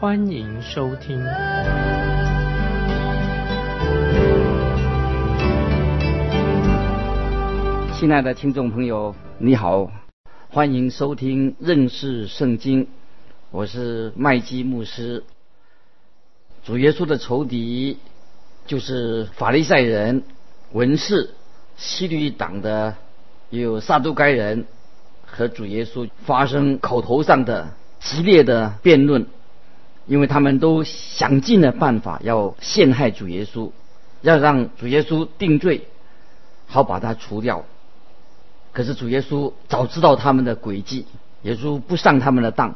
欢迎收听。亲爱的听众朋友，你好，欢迎收听认识圣经，我是麦基牧师。主耶稣的仇敌就是法利赛人、文士。西律党的有撒都该人和主耶稣发生口头上的激烈的辩论，因为他们都想尽了办法要陷害主耶稣，要让主耶稣定罪，好把他除掉。可是主耶稣早知道他们的诡计，耶稣不上他们的当。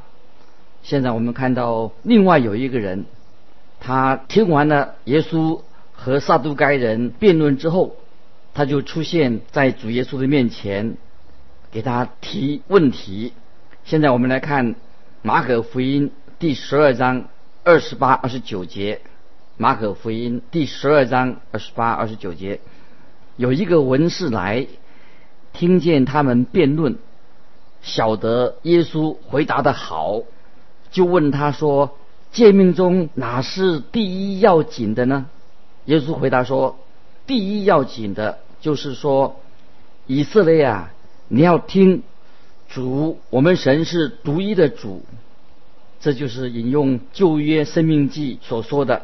现在我们看到另外有一个人，他听完了耶稣和撒都该人辩论之后。他就出现在主耶稣的面前，给他提问题。现在我们来看马可福音第十二章二十八、二十九节。马可福音第十二章二十八、二十九节，有一个文士来，听见他们辩论，晓得耶稣回答的好，就问他说：“诫命中哪是第一要紧的呢？”耶稣回答说。第一要紧的就是说，以色列啊，你要听主，我们神是独一的主。这就是引用旧约生命记所说的，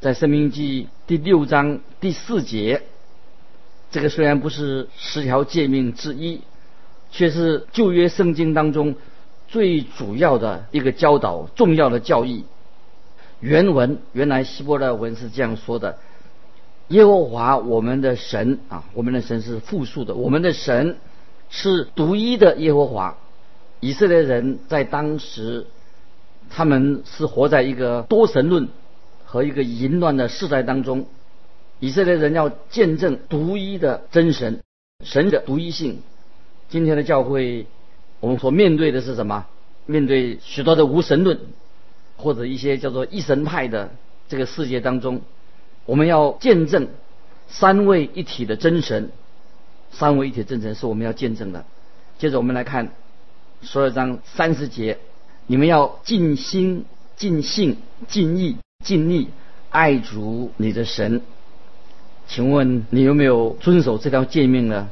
在生命记第六章第四节。这个虽然不是十条诫命之一，却是旧约圣经当中最主要的一个教导、重要的教义。原文原来希伯来文是这样说的。耶和华我们的神啊，我们的神是复数的。我们的神是独一的耶和华。以色列人在当时，他们是活在一个多神论和一个淫乱的时代当中。以色列人要见证独一的真神，神的独一性。今天的教会，我们所面对的是什么？面对许多的无神论，或者一些叫做一神派的这个世界当中。我们要见证三位一体的真神，三位一体真神是我们要见证的。接着我们来看十二章三十节，你们要尽心、尽性、尽意、尽力爱主你的神。请问你有没有遵守这条诫命呢？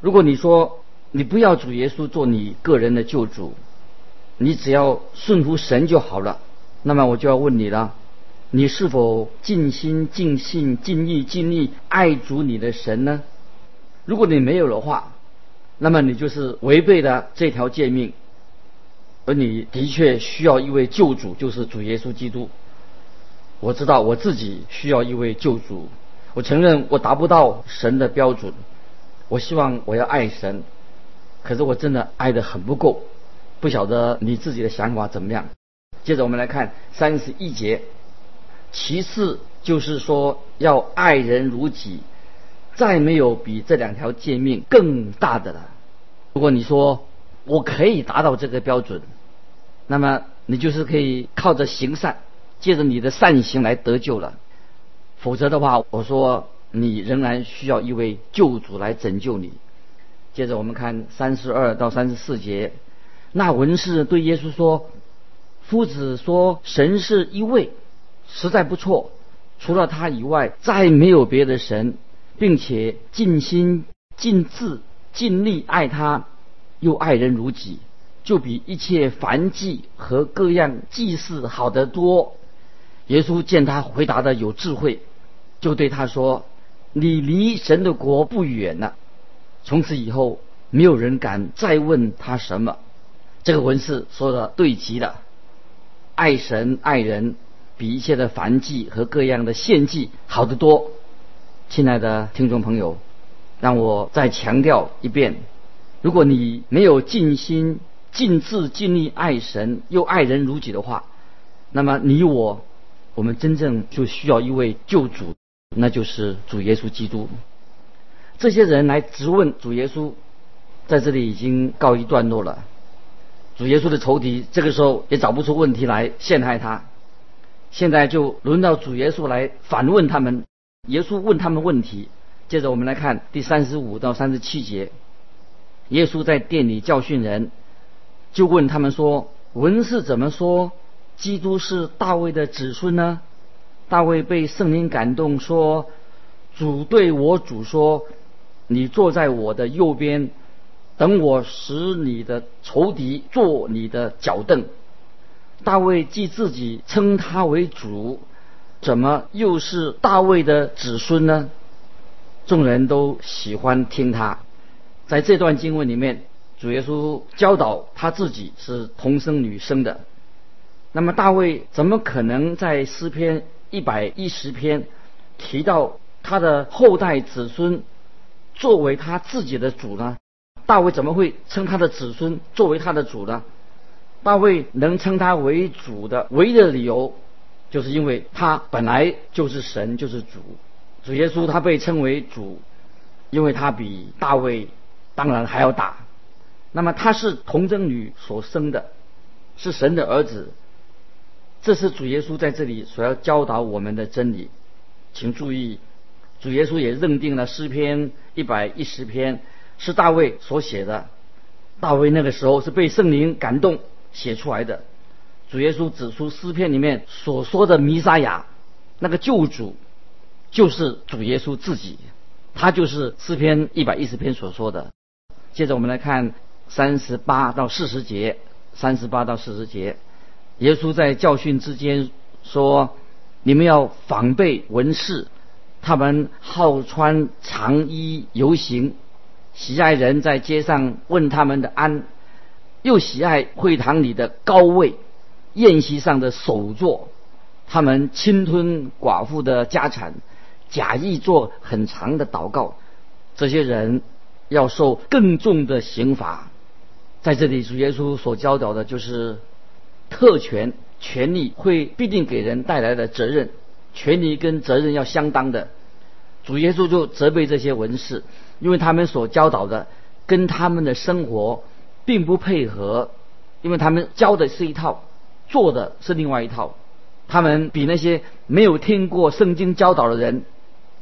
如果你说你不要主耶稣做你个人的救主，你只要顺服神就好了，那么我就要问你了。你是否尽心尽性尽意尽力爱主你的神呢？如果你没有的话，那么你就是违背了这条诫命，而你的确需要一位救主，就是主耶稣基督。我知道我自己需要一位救主，我承认我达不到神的标准。我希望我要爱神，可是我真的爱的很不够。不晓得你自己的想法怎么样？接着我们来看三十一节。其次就是说要爱人如己，再没有比这两条诫命更大的了。如果你说我可以达到这个标准，那么你就是可以靠着行善，借着你的善行来得救了。否则的话，我说你仍然需要一位救主来拯救你。接着我们看三十二到三十四节，那文士对耶稣说：“夫子说神是一位。”实在不错，除了他以外，再没有别的神，并且尽心尽智尽力爱他，又爱人如己，就比一切凡祭和各样祭祀好得多。耶稣见他回答的有智慧，就对他说：“你离神的国不远了。”从此以后，没有人敢再问他什么。这个文士说的对极了，爱神爱人。比一切的凡祭和各样的献祭好得多，亲爱的听众朋友，让我再强调一遍：如果你没有尽心、尽智、尽力爱神，又爱人如己的话，那么你我我们真正就需要一位救主，那就是主耶稣基督。这些人来质问主耶稣，在这里已经告一段落了。主耶稣的仇敌这个时候也找不出问题来陷害他，现在就轮到主耶稣来反问他们。耶稣问他们问题，接着我们来看第三十五到三十七节。耶稣在店里教训人，就问他们说：“文士怎么说？基督是大卫的子孙呢？”大卫被圣灵感动，说：“主对我主说，你坐在我的右边。”等我使你的仇敌做你的脚凳。大卫既自己称他为主，怎么又是大卫的子孙呢？众人都喜欢听他。在这段经文里面，主耶稣教导他自己是同生女生的。那么大卫怎么可能在诗篇一百一十篇提到他的后代子孙作为他自己的主呢？大卫怎么会称他的子孙作为他的主呢？大卫能称他为主的唯一的理由，就是因为他本来就是神，就是主。主耶稣他被称为主，因为他比大卫当然还要大。那么他是童贞女所生的，是神的儿子。这是主耶稣在这里所要教导我们的真理。请注意，主耶稣也认定了诗篇一百一十篇。是大卫所写的，大卫那个时候是被圣灵感动写出来的。主耶稣指出诗篇里面所说的弥撒亚，那个救主就是主耶稣自己，他就是诗篇一百一十篇所说的。接着我们来看三十八到四十节，三十八到四十节，耶稣在教训之间说：“你们要防备文士，他们好穿长衣游行。”喜爱人在街上问他们的安，又喜爱会堂里的高位，宴席上的首座。他们侵吞寡妇的家产，假意做很长的祷告。这些人要受更重的刑罚。在这里，主耶稣所教导的就是特权、权利会必定给人带来的责任，权利跟责任要相当的。主耶稣就责备这些文士。因为他们所教导的跟他们的生活并不配合，因为他们教的是一套，做的是另外一套。他们比那些没有听过圣经教导的人，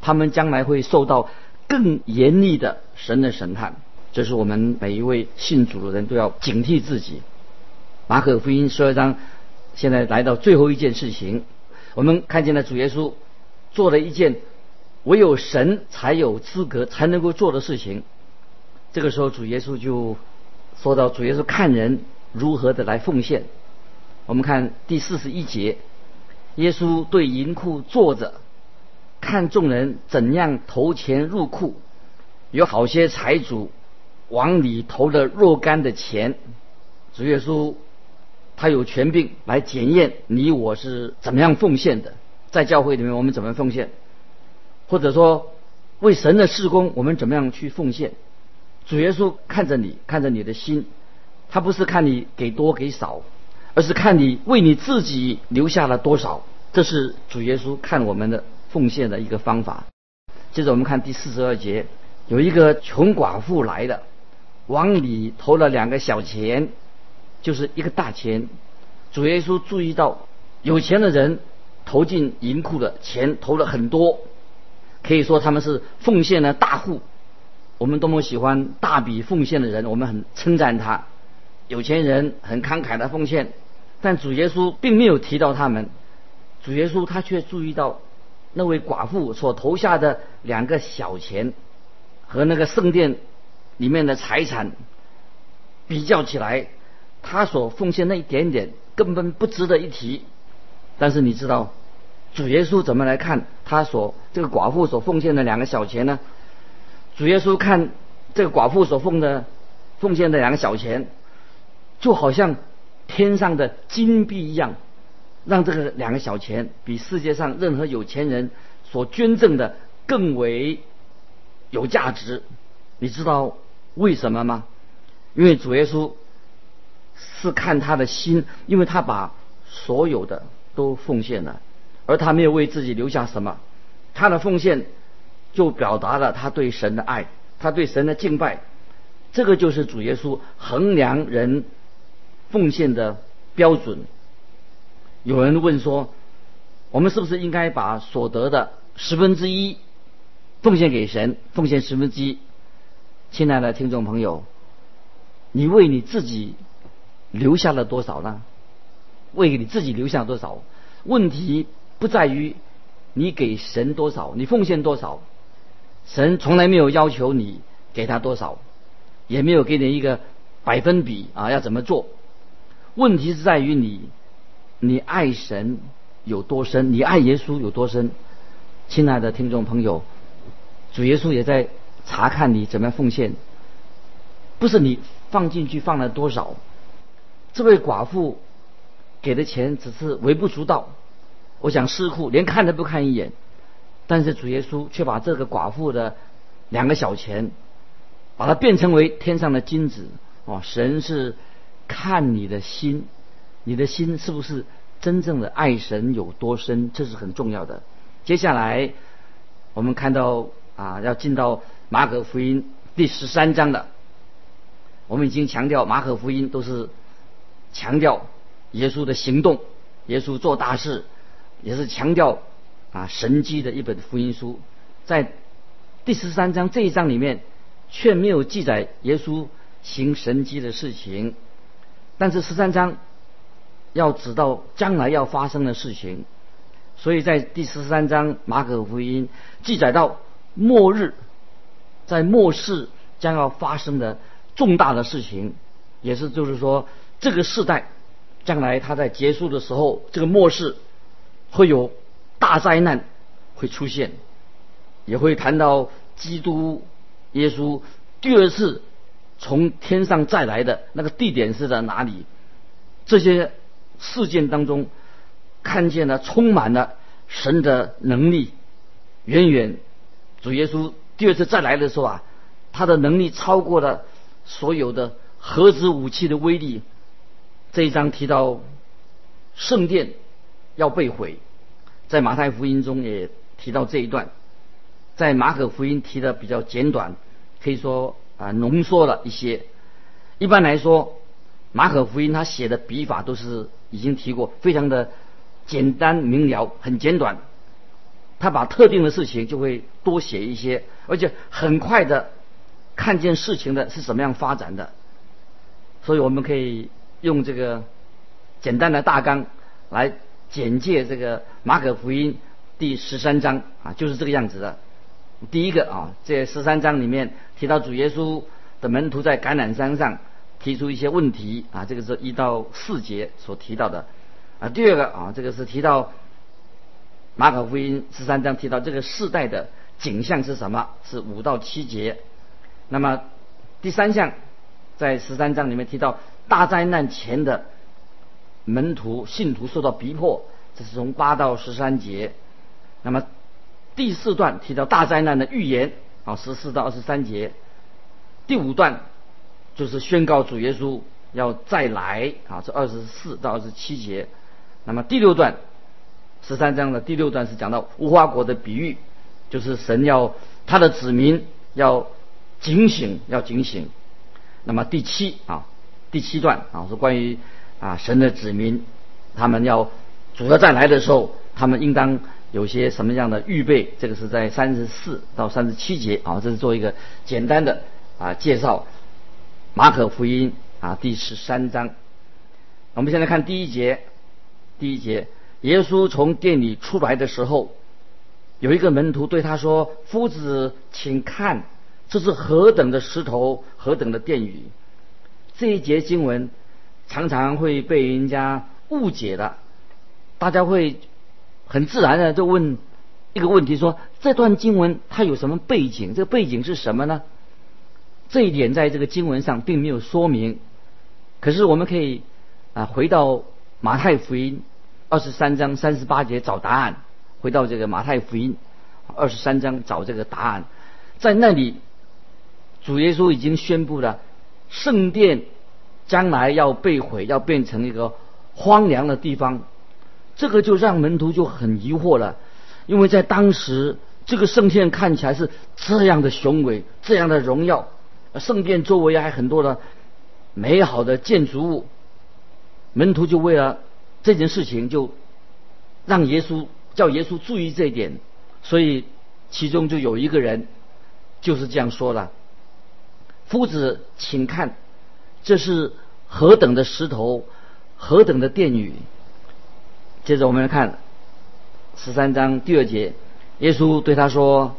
他们将来会受到更严厉的神的审判。这是我们每一位信主的人都要警惕自己。马可福音十二章现在来到最后一件事情，我们看见了主耶稣做了一件。唯有神才有资格才能够做的事情。这个时候，主耶稣就说到：“主耶稣看人如何的来奉献。”我们看第四十一节，耶稣对银库坐着，看众人怎样投钱入库。有好些财主往里投了若干的钱。主耶稣他有权柄来检验你我是怎么样奉献的。在教会里面，我们怎么奉献？或者说，为神的事工，我们怎么样去奉献？主耶稣看着你，看着你的心，他不是看你给多给少，而是看你为你自己留下了多少。这是主耶稣看我们的奉献的一个方法。接着我们看第四十二节，有一个穷寡妇来的，往里投了两个小钱，就是一个大钱。主耶稣注意到有钱的人投进银库的钱投了很多。可以说他们是奉献的大户，我们多么喜欢大笔奉献的人，我们很称赞他。有钱人很慷慨的奉献，但主耶稣并没有提到他们。主耶稣他却注意到那位寡妇所投下的两个小钱，和那个圣殿里面的财产比较起来，他所奉献那一点点根本不值得一提。但是你知道？主耶稣怎么来看他所这个寡妇所奉献的两个小钱呢？主耶稣看这个寡妇所奉的奉献的两个小钱，就好像天上的金币一样，让这个两个小钱比世界上任何有钱人所捐赠的更为有价值。你知道为什么吗？因为主耶稣是看他的心，因为他把所有的都奉献了。而他没有为自己留下什么。他的奉献就表达了他对神的爱，他对神的敬拜。这个就是主耶稣衡量人奉献的标准。有人问说，我们是不是应该把所得的十分之一奉献给神？奉献十分之一，亲爱的听众朋友，你为你自己留下了多少呢？为你自己留下多少？问题不在于你给神多少，你奉献多少，神从来没有要求你给他多少，也没有给你一个百分比啊，要怎么做？问题是在于你，你爱神有多深，你爱耶稣有多深？亲爱的听众朋友，主耶稣也在查看你怎么样奉献，不是你放进去放了多少。这位寡妇。给的钱只是微不足道，我想尸库连看都不看一眼，但是主耶稣却把这个寡妇的两个小钱，把它变成为天上的金子哦！神是看你的心，你的心是不是真正的爱神有多深，这是很重要的。接下来我们看到啊，要进到马可福音第十三章的，我们已经强调马可福音都是强调。耶稣的行动，耶稣做大事，也是强调啊神迹的一本福音书。在第十三章这一章里面，却没有记载耶稣行神迹的事情。但是十三章要指到将来要发生的事情，所以在第十三章马可福音记载到末日，在末世将要发生的重大的事情，也是就是说这个时代。将来它在结束的时候，这个末世会有大灾难会出现，也会谈到基督耶稣第二次从天上再来的那个地点是在哪里？这些事件当中，看见了充满了神的能力，远远主耶稣第二次再来的时候啊，他的能力超过了所有的核子武器的威力。这一章提到圣殿要被毁，在马太福音中也提到这一段，在马可福音提的比较简短，可以说啊浓缩了一些。一般来说，马可福音他写的笔法都是已经提过，非常的简单明了，很简短。他把特定的事情就会多写一些，而且很快的看见事情的是什么样发展的，所以我们可以。用这个简单的大纲来简介这个马可福音第十三章啊，就是这个样子的。第一个啊，这十三章里面提到主耶稣的门徒在橄榄山上提出一些问题啊，这个是一到四节所提到的啊。第二个啊，这个是提到马可福音十三章提到这个世代的景象是什么？是五到七节。那么第三项在十三章里面提到。大灾难前的门徒信徒受到逼迫，这是从八到十三节。那么第四段提到大灾难的预言，啊，十四到二十三节。第五段就是宣告主耶稣要再来，啊，是二十四到二十七节。那么第六段十三章的第六段是讲到无花果的比喻，就是神要他的子民要警醒，要警醒。那么第七啊。第七段啊，是关于啊神的子民，他们要主要再来的时候，他们应当有些什么样的预备？这个是在三十四到三十七节啊，这是做一个简单的啊介绍。马可福音啊第十三章，我们现在看第一节。第一节，耶稣从店里出来的时候，有一个门徒对他说：“夫子，请看，这是何等的石头，何等的殿宇。”这一节经文常常会被人家误解的，大家会很自然的就问一个问题：说这段经文它有什么背景？这个背景是什么呢？这一点在这个经文上并没有说明。可是我们可以啊回到马太福音二十三章三十八节找答案。回到这个马太福音二十三章找这个答案，在那里主耶稣已经宣布了。圣殿将来要被毁，要变成一个荒凉的地方。这个就让门徒就很疑惑了，因为在当时这个圣殿看起来是这样的雄伟，这样的荣耀，圣殿周围还很多的美好的建筑物，门徒就为了这件事情就让耶稣叫耶稣注意这一点，所以其中就有一个人就是这样说了：“夫子，请看，这是何等的石头，何等的殿宇。”接着我们来看十三章第二节，耶稣对他说：“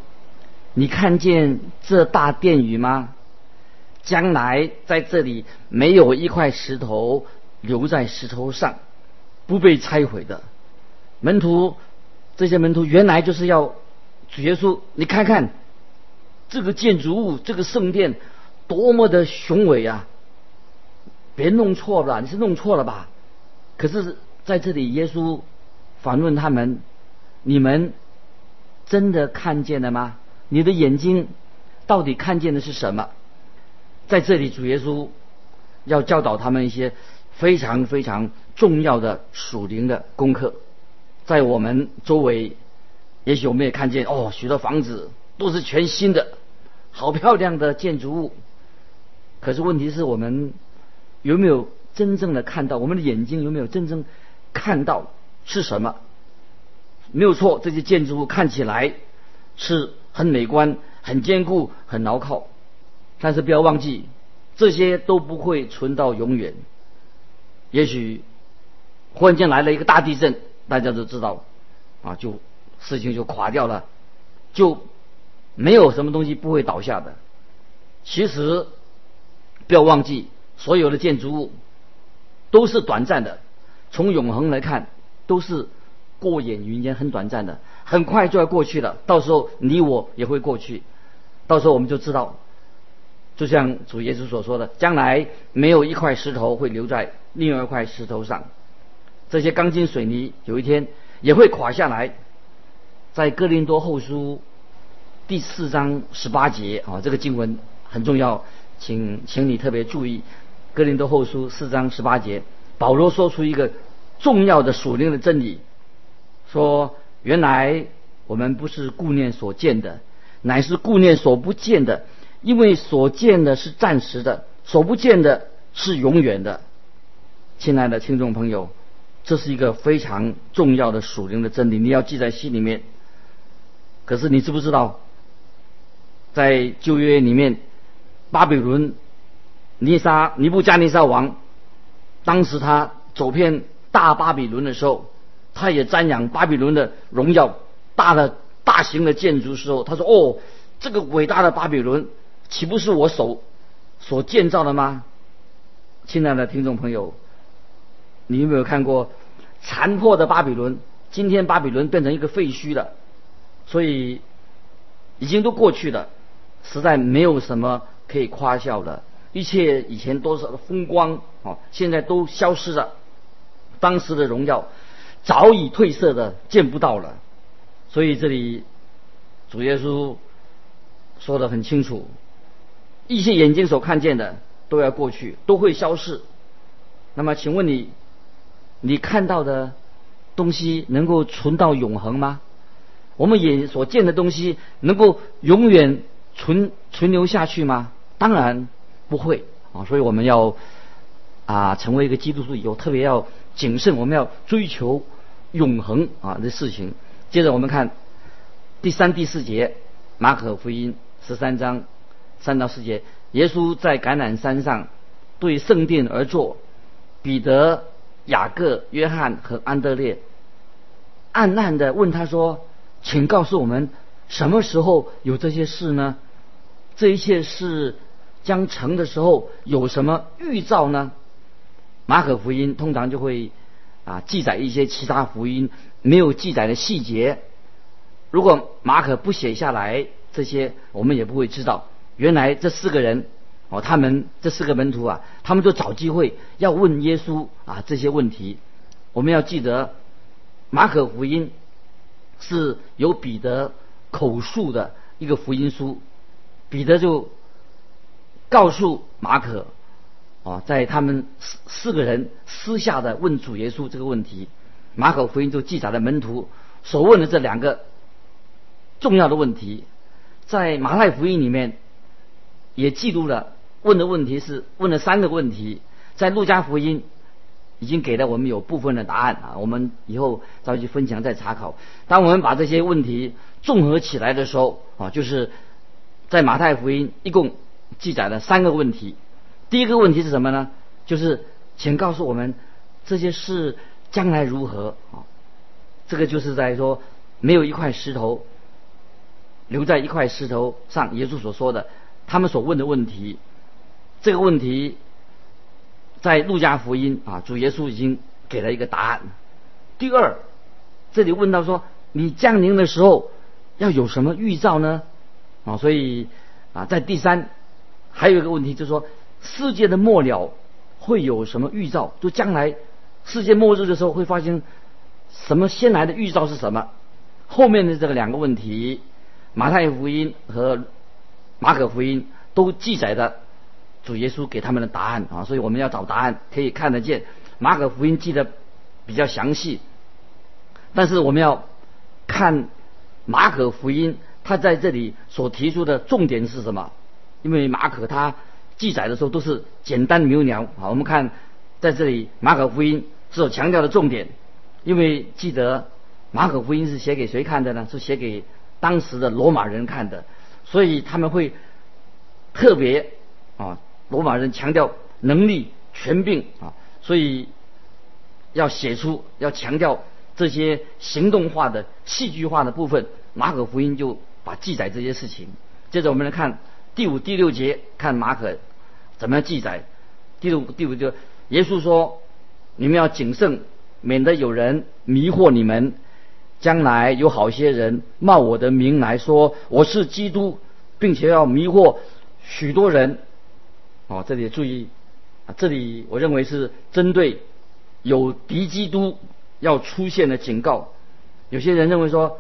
你看见这大殿宇吗？将来在这里没有一块石头留在石头上，不被拆毁的。”门徒这些门徒原来就是要主耶稣，你看看这个建筑物，这个圣殿多么的雄伟啊！别弄错了，你是弄错了吧？可是。在这里，耶稣反问他们：“你们真的看见了吗？你的眼睛到底看见的是什么？”在这里，主耶稣要教导他们一些非常非常重要的属灵的功课。在我们周围，也许我们也看见哦，许多房子都是全新的，好漂亮的建筑物。可是问题是我们有没有真正的看到？我们的眼睛有没有真正？看到是什么？没有错，这些建筑物看起来是很美观、很坚固、很牢靠。但是不要忘记，这些都不会存到永远。也许忽然间来了一个大地震，大家都知道，啊，就事情就垮掉了，就没有什么东西不会倒下的。其实不要忘记，所有的建筑物都是短暂的。从永恒来看，都是过眼云烟，很短暂的，很快就要过去了。到时候你我也会过去，到时候我们就知道，就像主耶稣所说的，将来没有一块石头会留在另外一块石头上，这些钢筋水泥有一天也会垮下来。在哥林多后书第四章十八节啊，这个经文很重要，请请你特别注意，哥林多后书四章十八节。保罗说出一个重要的属灵的真理，说：原来我们不是顾念所见的，乃是顾念所不见的，因为所见的是暂时的，所不见的是永远的。亲爱的听众朋友，这是一个非常重要的属灵的真理，你要记在心里面。可是你知不知道，在旧约里面，巴比伦尼沙尼布加尼沙王。当时他走遍大巴比伦的时候，他也瞻仰巴比伦的荣耀，大的大型的建筑时候，他说：“哦，这个伟大的巴比伦，岂不是我手所建造的吗？”亲爱的听众朋友，你有没有看过残破的巴比伦？今天巴比伦变成一个废墟了，所以已经都过去了，实在没有什么可以夸笑的。一切以前多少的风光啊，现在都消失了。当时的荣耀早已褪色的，见不到了。所以这里主耶稣说的很清楚：一切眼睛所看见的都要过去，都会消逝。那么，请问你，你看到的东西能够存到永恒吗？我们眼所见的东西能够永远存存留下去吗？当然。不会啊，所以我们要啊成为一个基督徒以后，特别要谨慎，我们要追求永恒啊的事情。接着我们看第三、第四节，马可福音十三章三到四节，耶稣在橄榄山上对圣殿而坐，彼得、雅各、约翰和安德烈暗暗的问他说：“请告诉我们，什么时候有这些事呢？这一切是。”将成的时候有什么预兆呢？马可福音通常就会啊记载一些其他福音没有记载的细节。如果马可不写下来这些，我们也不会知道。原来这四个人哦，他们这四个门徒啊，他们就找机会要问耶稣啊这些问题。我们要记得，马可福音是由彼得口述的一个福音书，彼得就。告诉马可，啊，在他们四四个人私下的问主耶稣这个问题，马可福音就记载了门徒所问的这两个重要的问题，在马太福音里面也记录了问的问题是问了三个问题，在路加福音已经给了我们有部分的答案啊，我们以后再去分享再查考。当我们把这些问题综合起来的时候啊，就是在马太福音一共记载了三个问题。第一个问题是什么呢？就是请告诉我们这些事将来如何啊？这个就是在说没有一块石头留在一块石头上，耶稣所说的，他们所问的问题，这个问题在路加福音啊，主耶稣已经给了一个答案。第二，这里问到说你降临的时候要有什么预兆呢？啊，所以啊，在第三还有一个问题就是说。世界的末了会有什么预兆？就将来世界末日的时候会发生什么？先来的预兆是什么？后面的这个两个问题，马太福音和马可福音都记载的主耶稣给他们的答案啊，所以我们要找答案，可以看得见马可福音记得比较详细，但是我们要看马可福音，他在这里所提出的重点是什么？因为马可他。记载的时候都是简单明了啊。我们看在这里马可福音所强调的重点，因为记得马可福音是写给谁看的呢？是写给当时的罗马人看的，所以他们会特别啊，罗马人强调能力、权柄啊，所以要写出要强调这些行动化的、戏剧化的部分。马可福音就把记载这些事情。接着我们来看第五、第六节，看马可。怎么样记载？第五第五就耶稣说：“你们要谨慎，免得有人迷惑你们。将来有好些人冒我的名来说我是基督，并且要迷惑许多人。”哦，这里注意啊，这里我认为是针对有敌基督要出现的警告。有些人认为说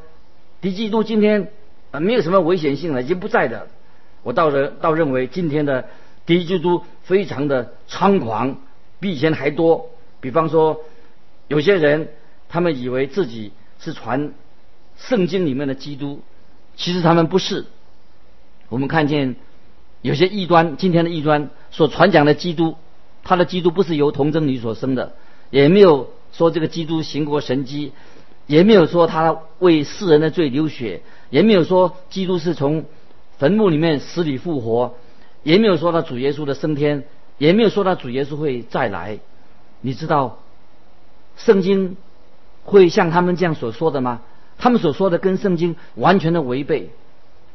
敌基督今天啊没有什么危险性了，已经不在的。我倒认倒认为今天的。敌基督非常的猖狂，比以前还多。比方说，有些人他们以为自己是传圣经里面的基督，其实他们不是。我们看见有些异端，今天的异端所传讲的基督，他的基督不是由童贞女所生的，也没有说这个基督行过神迹，也没有说他为世人的罪流血，也没有说基督是从坟墓里面死里复活。也没有说他主耶稣的升天，也没有说他主耶稣会再来。你知道圣经会像他们这样所说的吗？他们所说的跟圣经完全的违背。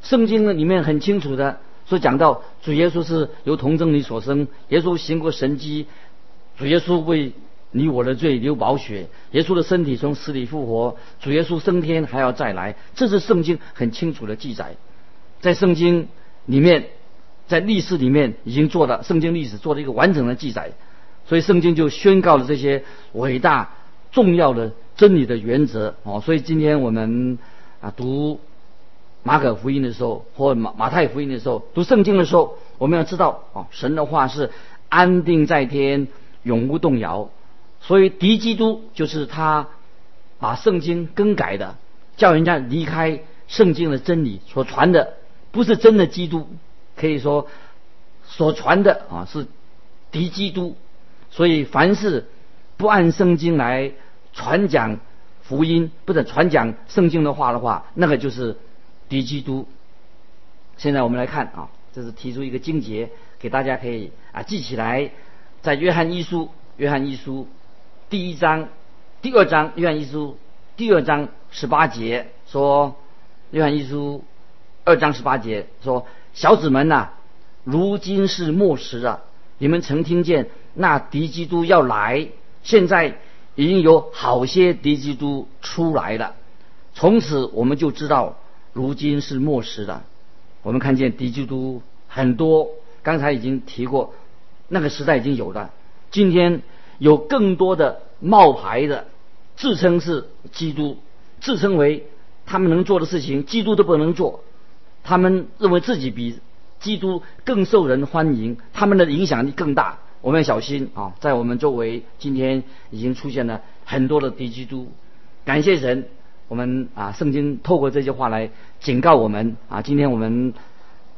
圣经里面很清楚的说讲到主耶稣是由童贞女所生，耶稣行过神迹，主耶稣为你我的罪流宝血，耶稣的身体从死里复活，主耶稣升天还要再来，这是圣经很清楚的记载。在圣经里面。在历史里面已经做了圣经历史做了一个完整的记载，所以圣经就宣告了这些伟大重要的真理的原则哦。所以今天我们啊读马可福音的时候，或马马太福音的时候，读圣经的时候，我们要知道哦，神的话是安定在天，永不动摇。所以敌基督就是他把圣经更改的，叫人家离开圣经的真理所传的，不是真的基督。可以说，所传的啊是敌基督，所以凡是不按圣经来传讲福音，不是传讲圣经的话的话，那个就是敌基督。现在我们来看啊，这是提出一个经节，给大家可以啊记起来，在约翰一书，约翰一书第一章、第二章，约翰一书第二章十八节说，约翰一书二章十八节说。小子们呐，如今是末时了。你们曾听见那敌基督要来，现在已经有好些敌基督出来了。从此我们就知道，如今是末时了。我们看见敌基督很多，刚才已经提过，那个时代已经有了。今天有更多的冒牌的，自称是基督，自称为他们能做的事情，基督都不能做。他们认为自己比基督更受人欢迎，他们的影响力更大。我们要小心啊！在我们周围，今天已经出现了很多的敌基督。感谢神，我们啊，圣经透过这句话来警告我们啊，今天我们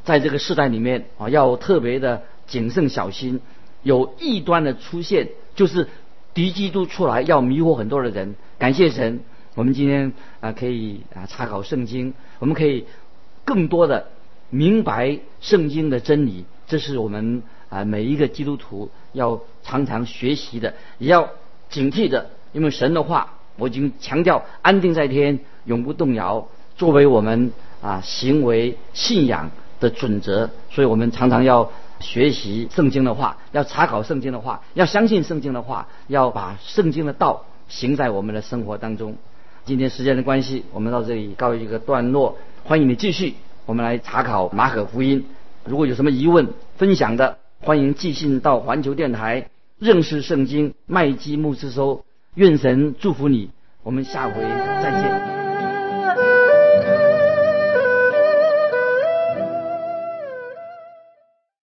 在这个时代里面啊，要特别的谨慎小心，有异端的出现，就是敌基督出来要迷惑很多的人。感谢神，我们今天啊可以啊查考圣经，我们可以更多的明白圣经的真理，这是我们啊每一个基督徒要常常学习的，也要警惕的，因为神的话。我已经强调安定在天，永不动摇，作为我们啊行为信仰的准则。所以我们常常要学习圣经的话，要查考圣经的话，要相信圣经的话，要把圣经的道行在我们的生活当中。今天时间的关系，我们到这里告一个段落。欢迎你继续，我们来查考马可福音。如果有什么疑问分享的，欢迎寄信到环球电台认识圣经麦基牧师收。愿神祝福你，我们下回再见。